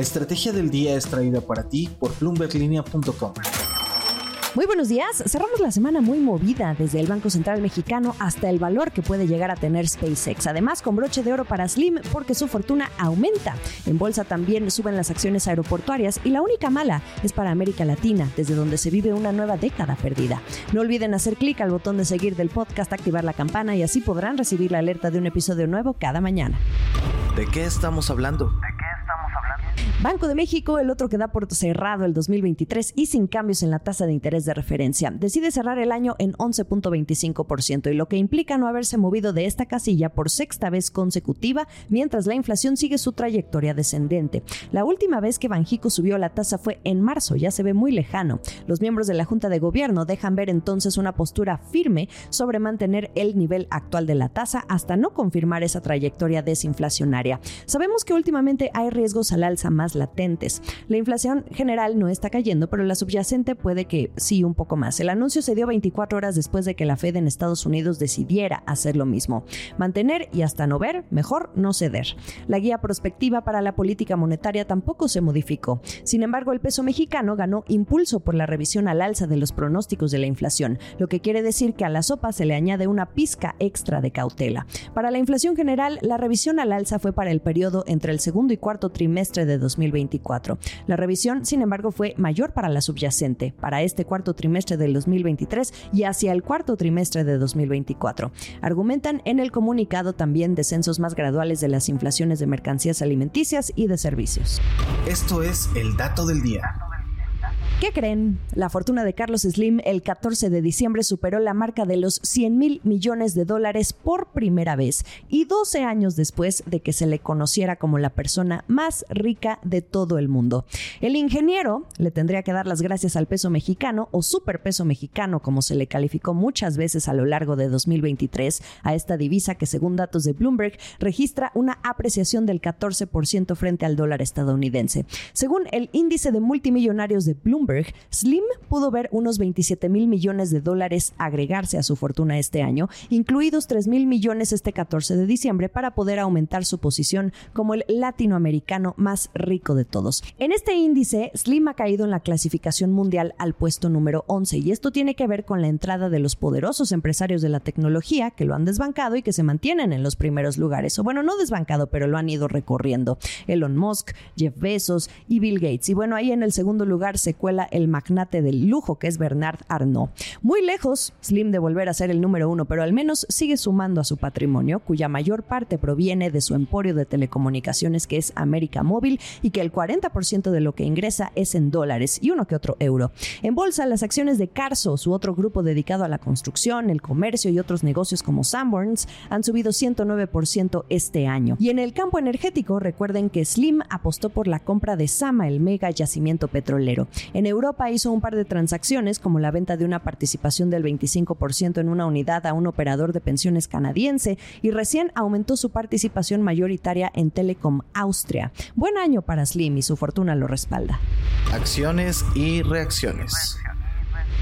La estrategia del día es traída para ti por bloomberglinea.com. Muy buenos días. Cerramos la semana muy movida desde el Banco Central Mexicano hasta el valor que puede llegar a tener SpaceX. Además, con broche de oro para Slim porque su fortuna aumenta. En bolsa también suben las acciones aeroportuarias y la única mala es para América Latina, desde donde se vive una nueva década perdida. No olviden hacer clic al botón de seguir del podcast, activar la campana y así podrán recibir la alerta de un episodio nuevo cada mañana. ¿De qué estamos hablando? Banco de México, el otro que da por cerrado el 2023 y sin cambios en la tasa de interés de referencia, decide cerrar el año en 11.25% y lo que implica no haberse movido de esta casilla por sexta vez consecutiva mientras la inflación sigue su trayectoria descendente. La última vez que Banjico subió la tasa fue en marzo, ya se ve muy lejano. Los miembros de la Junta de Gobierno dejan ver entonces una postura firme sobre mantener el nivel actual de la tasa hasta no confirmar esa trayectoria desinflacionaria. Sabemos que últimamente hay riesgos al alza más latentes. La inflación general no está cayendo, pero la subyacente puede que sí un poco más. El anuncio se dio 24 horas después de que la Fed en Estados Unidos decidiera hacer lo mismo. Mantener y hasta no ver, mejor no ceder. La guía prospectiva para la política monetaria tampoco se modificó. Sin embargo, el peso mexicano ganó impulso por la revisión al alza de los pronósticos de la inflación, lo que quiere decir que a la sopa se le añade una pizca extra de cautela. Para la inflación general, la revisión al alza fue para el periodo entre el segundo y cuarto trimestre de 2020 2024. La revisión, sin embargo, fue mayor para la subyacente, para este cuarto trimestre del 2023 y hacia el cuarto trimestre de 2024. Argumentan en el comunicado también descensos más graduales de las inflaciones de mercancías alimenticias y de servicios. Esto es el dato del día. ¿Qué creen? La fortuna de Carlos Slim el 14 de diciembre superó la marca de los 100 mil millones de dólares por primera vez y 12 años después de que se le conociera como la persona más rica de todo el mundo. El ingeniero le tendría que dar las gracias al peso mexicano o superpeso mexicano como se le calificó muchas veces a lo largo de 2023 a esta divisa que según datos de Bloomberg registra una apreciación del 14% frente al dólar estadounidense. Según el índice de multimillonarios de Bloomberg, Slim pudo ver unos 27 mil millones de dólares agregarse a su fortuna este año, incluidos 3 mil millones este 14 de diciembre, para poder aumentar su posición como el latinoamericano más rico de todos. En este índice, Slim ha caído en la clasificación mundial al puesto número 11 y esto tiene que ver con la entrada de los poderosos empresarios de la tecnología que lo han desbancado y que se mantienen en los primeros lugares. O bueno, no desbancado, pero lo han ido recorriendo. Elon Musk, Jeff Bezos y Bill Gates. Y bueno, ahí en el segundo lugar se cuela el magnate del lujo que es Bernard Arnault. Muy lejos, Slim de volver a ser el número uno, pero al menos sigue sumando a su patrimonio, cuya mayor parte proviene de su emporio de telecomunicaciones que es América Móvil y que el 40% de lo que ingresa es en dólares y uno que otro euro. En bolsa, las acciones de Carso, su otro grupo dedicado a la construcción, el comercio y otros negocios como Sanborns, han subido 109% este año. Y en el campo energético, recuerden que Slim apostó por la compra de Sama, el mega yacimiento petrolero. En Europa hizo un par de transacciones, como la venta de una participación del 25% en una unidad a un operador de pensiones canadiense y recién aumentó su participación mayoritaria en Telecom Austria. Buen año para Slim y su fortuna lo respalda. Acciones y reacciones.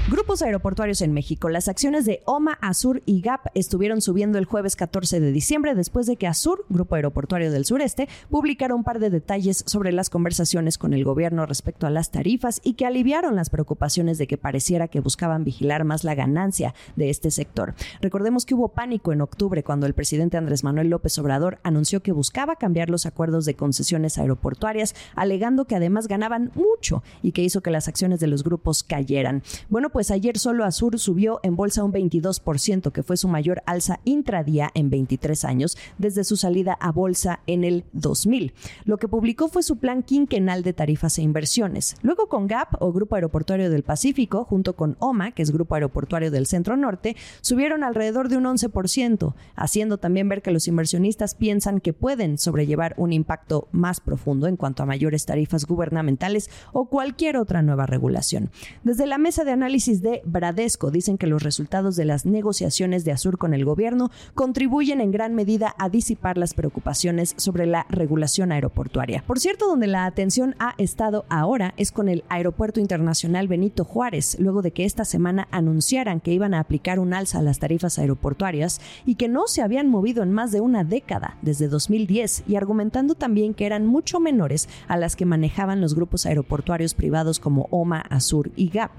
Grupos aeroportuarios en México. Las acciones de OMA, Azur y GAP estuvieron subiendo el jueves 14 de diciembre después de que Azur, Grupo Aeroportuario del Sureste, publicara un par de detalles sobre las conversaciones con el gobierno respecto a las tarifas y que aliviaron las preocupaciones de que pareciera que buscaban vigilar más la ganancia de este sector. Recordemos que hubo pánico en octubre cuando el presidente Andrés Manuel López Obrador anunció que buscaba cambiar los acuerdos de concesiones aeroportuarias, alegando que además ganaban mucho y que hizo que las acciones de los grupos cayeran. Bueno, pues pues ayer solo Azur subió en bolsa un 22%, que fue su mayor alza intradía en 23 años desde su salida a bolsa en el 2000. Lo que publicó fue su plan quinquenal de tarifas e inversiones. Luego con GAP o Grupo Aeroportuario del Pacífico, junto con OMA, que es Grupo Aeroportuario del Centro Norte, subieron alrededor de un 11%, haciendo también ver que los inversionistas piensan que pueden sobrellevar un impacto más profundo en cuanto a mayores tarifas gubernamentales o cualquier otra nueva regulación. Desde la mesa de análisis de Bradesco dicen que los resultados de las negociaciones de Azur con el gobierno contribuyen en gran medida a disipar las preocupaciones sobre la regulación aeroportuaria. Por cierto, donde la atención ha estado ahora es con el Aeropuerto Internacional Benito Juárez, luego de que esta semana anunciaran que iban a aplicar un alza a las tarifas aeroportuarias y que no se habían movido en más de una década, desde 2010, y argumentando también que eran mucho menores a las que manejaban los grupos aeroportuarios privados como OMA, Azur y GAP.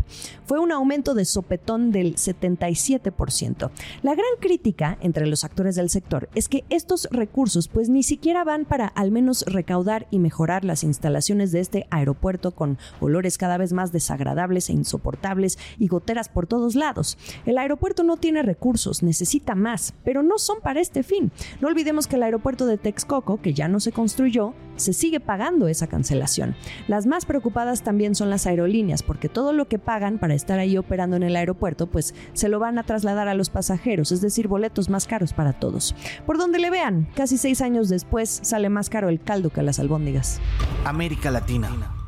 Fue un aumento de sopetón del 77%. La gran crítica entre los actores del sector es que estos recursos pues ni siquiera van para al menos recaudar y mejorar las instalaciones de este aeropuerto con olores cada vez más desagradables e insoportables y goteras por todos lados. El aeropuerto no tiene recursos, necesita más, pero no son para este fin. No olvidemos que el aeropuerto de Texcoco, que ya no se construyó, se sigue pagando esa cancelación. Las más preocupadas también son las aerolíneas, porque todo lo que pagan para estar ahí operando en el aeropuerto, pues se lo van a trasladar a los pasajeros, es decir, boletos más caros para todos. Por donde le vean, casi seis años después sale más caro el caldo que las albóndigas. América Latina.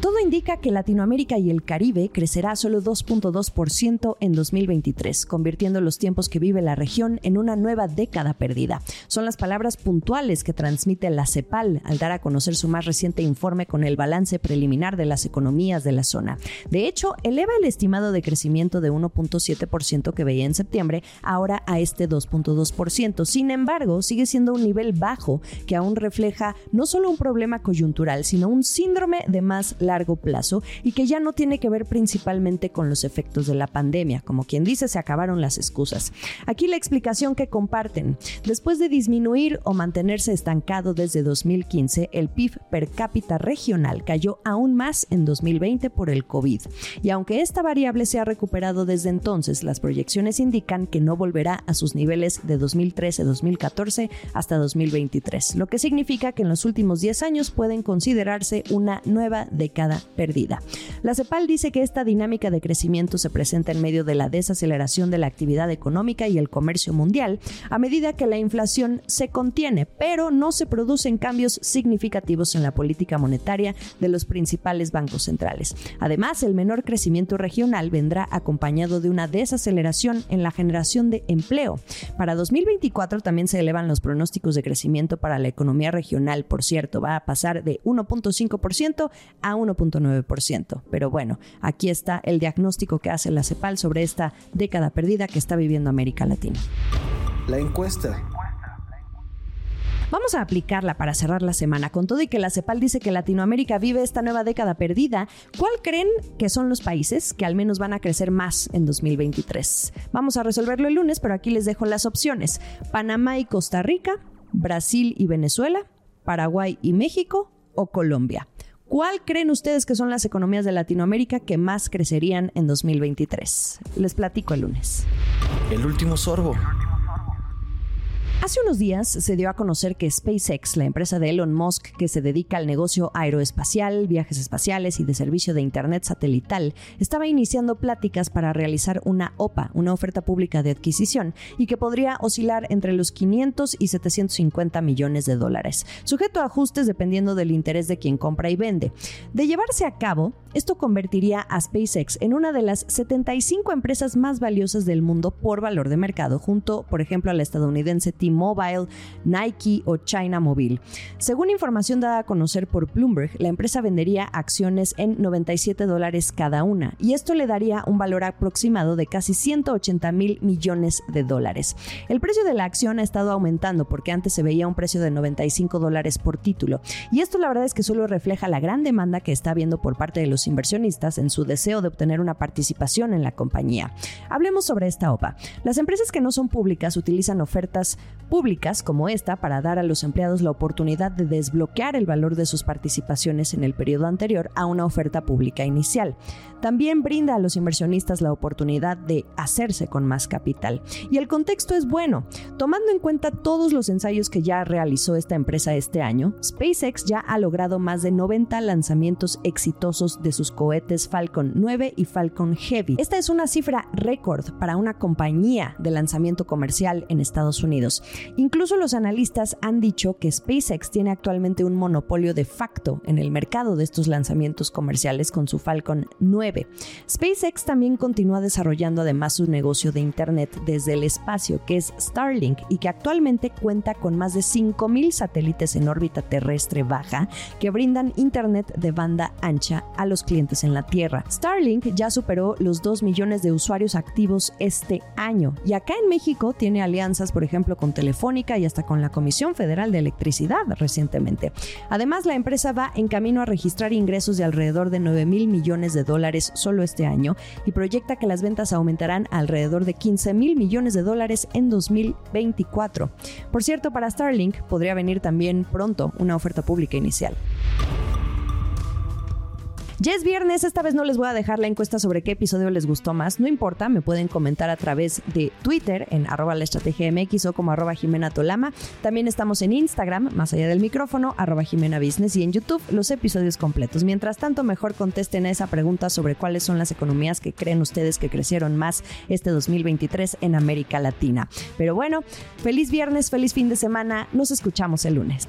Todo indica que Latinoamérica y el Caribe crecerá solo 2.2% en 2023, convirtiendo los tiempos que vive la región en una nueva década perdida. Son las palabras puntuales que transmite la CEPAL al dar a conocer su más reciente informe con el balance preliminar de las economías de la zona. De hecho, eleva el estimado de crecimiento de 1.7% que veía en septiembre ahora a este 2.2%. Sin embargo, sigue siendo un nivel bajo que aún refleja no solo un problema coyuntural, sino un síndrome de más largo plazo y que ya no tiene que ver principalmente con los efectos de la pandemia. Como quien dice, se acabaron las excusas. Aquí la explicación que comparten. Después de disminuir o mantenerse estancado desde 2015, el PIB per cápita regional cayó aún más en 2020 por el COVID. Y aunque esta variable se ha recuperado desde entonces, las proyecciones indican que no volverá a sus niveles de 2013-2014 hasta 2023, lo que significa que en los últimos 10 años pueden considerarse una nueva década perdida. La CEPAL dice que esta dinámica de crecimiento se presenta en medio de la desaceleración de la actividad económica y el comercio mundial a medida que la inflación se contiene, pero no se producen cambios significativos en la política monetaria de los principales bancos centrales. Además, el menor crecimiento regional vendrá acompañado de una desaceleración en la generación de empleo. Para 2024 también se elevan los pronósticos de crecimiento para la economía regional, por cierto, va a pasar de 1.5% a 1 1.9%. Pero bueno, aquí está el diagnóstico que hace la CEPAL sobre esta década perdida que está viviendo América Latina. La encuesta. Vamos a aplicarla para cerrar la semana. Con todo y que la CEPAL dice que Latinoamérica vive esta nueva década perdida, ¿cuál creen que son los países que al menos van a crecer más en 2023? Vamos a resolverlo el lunes, pero aquí les dejo las opciones. Panamá y Costa Rica, Brasil y Venezuela, Paraguay y México o Colombia. ¿Cuál creen ustedes que son las economías de Latinoamérica que más crecerían en 2023? Les platico el lunes. El último sorbo. Hace unos días se dio a conocer que SpaceX, la empresa de Elon Musk que se dedica al negocio aeroespacial, viajes espaciales y de servicio de Internet satelital, estaba iniciando pláticas para realizar una OPA, una oferta pública de adquisición, y que podría oscilar entre los 500 y 750 millones de dólares, sujeto a ajustes dependiendo del interés de quien compra y vende. De llevarse a cabo, esto convertiría a SpaceX en una de las 75 empresas más valiosas del mundo por valor de mercado, junto, por ejemplo, a la estadounidense T-Mobile, Nike o China Mobile. Según información dada a conocer por Bloomberg, la empresa vendería acciones en 97 dólares cada una y esto le daría un valor aproximado de casi 180 mil millones de dólares. El precio de la acción ha estado aumentando porque antes se veía un precio de 95 dólares por título y esto la verdad es que solo refleja la gran demanda que está habiendo por parte de los inversionistas en su deseo de obtener una participación en la compañía. Hablemos sobre esta OPA. Las empresas que no son públicas utilizan ofertas públicas como esta para dar a los empleados la oportunidad de desbloquear el valor de sus participaciones en el periodo anterior a una oferta pública inicial. También brinda a los inversionistas la oportunidad de hacerse con más capital. Y el contexto es bueno. Tomando en cuenta todos los ensayos que ya realizó esta empresa este año, SpaceX ya ha logrado más de 90 lanzamientos exitosos de sus cohetes Falcon 9 y Falcon Heavy. Esta es una cifra récord para una compañía de lanzamiento comercial en Estados Unidos. Incluso los analistas han dicho que SpaceX tiene actualmente un monopolio de facto en el mercado de estos lanzamientos comerciales con su Falcon 9. SpaceX también continúa desarrollando además su negocio de Internet desde el espacio, que es Starlink, y que actualmente cuenta con más de 5.000 satélites en órbita terrestre baja que brindan Internet de banda ancha a los clientes en la Tierra. Starlink ya superó los 2 millones de usuarios activos este año y acá en México tiene alianzas, por ejemplo, con Telefónica y hasta con la Comisión Federal de Electricidad recientemente. Además, la empresa va en camino a registrar ingresos de alrededor de 9 mil millones de dólares solo este año y proyecta que las ventas aumentarán alrededor de 15 mil millones de dólares en 2024. Por cierto, para Starlink podría venir también pronto una oferta pública inicial. Ya es viernes, esta vez no les voy a dejar la encuesta sobre qué episodio les gustó más. No importa, me pueden comentar a través de Twitter en arroba o como arroba Jimena Tolama. También estamos en Instagram, más allá del micrófono, arroba Jimena Business y en YouTube los episodios completos. Mientras tanto, mejor contesten a esa pregunta sobre cuáles son las economías que creen ustedes que crecieron más este 2023 en América Latina. Pero bueno, feliz viernes, feliz fin de semana. Nos escuchamos el lunes.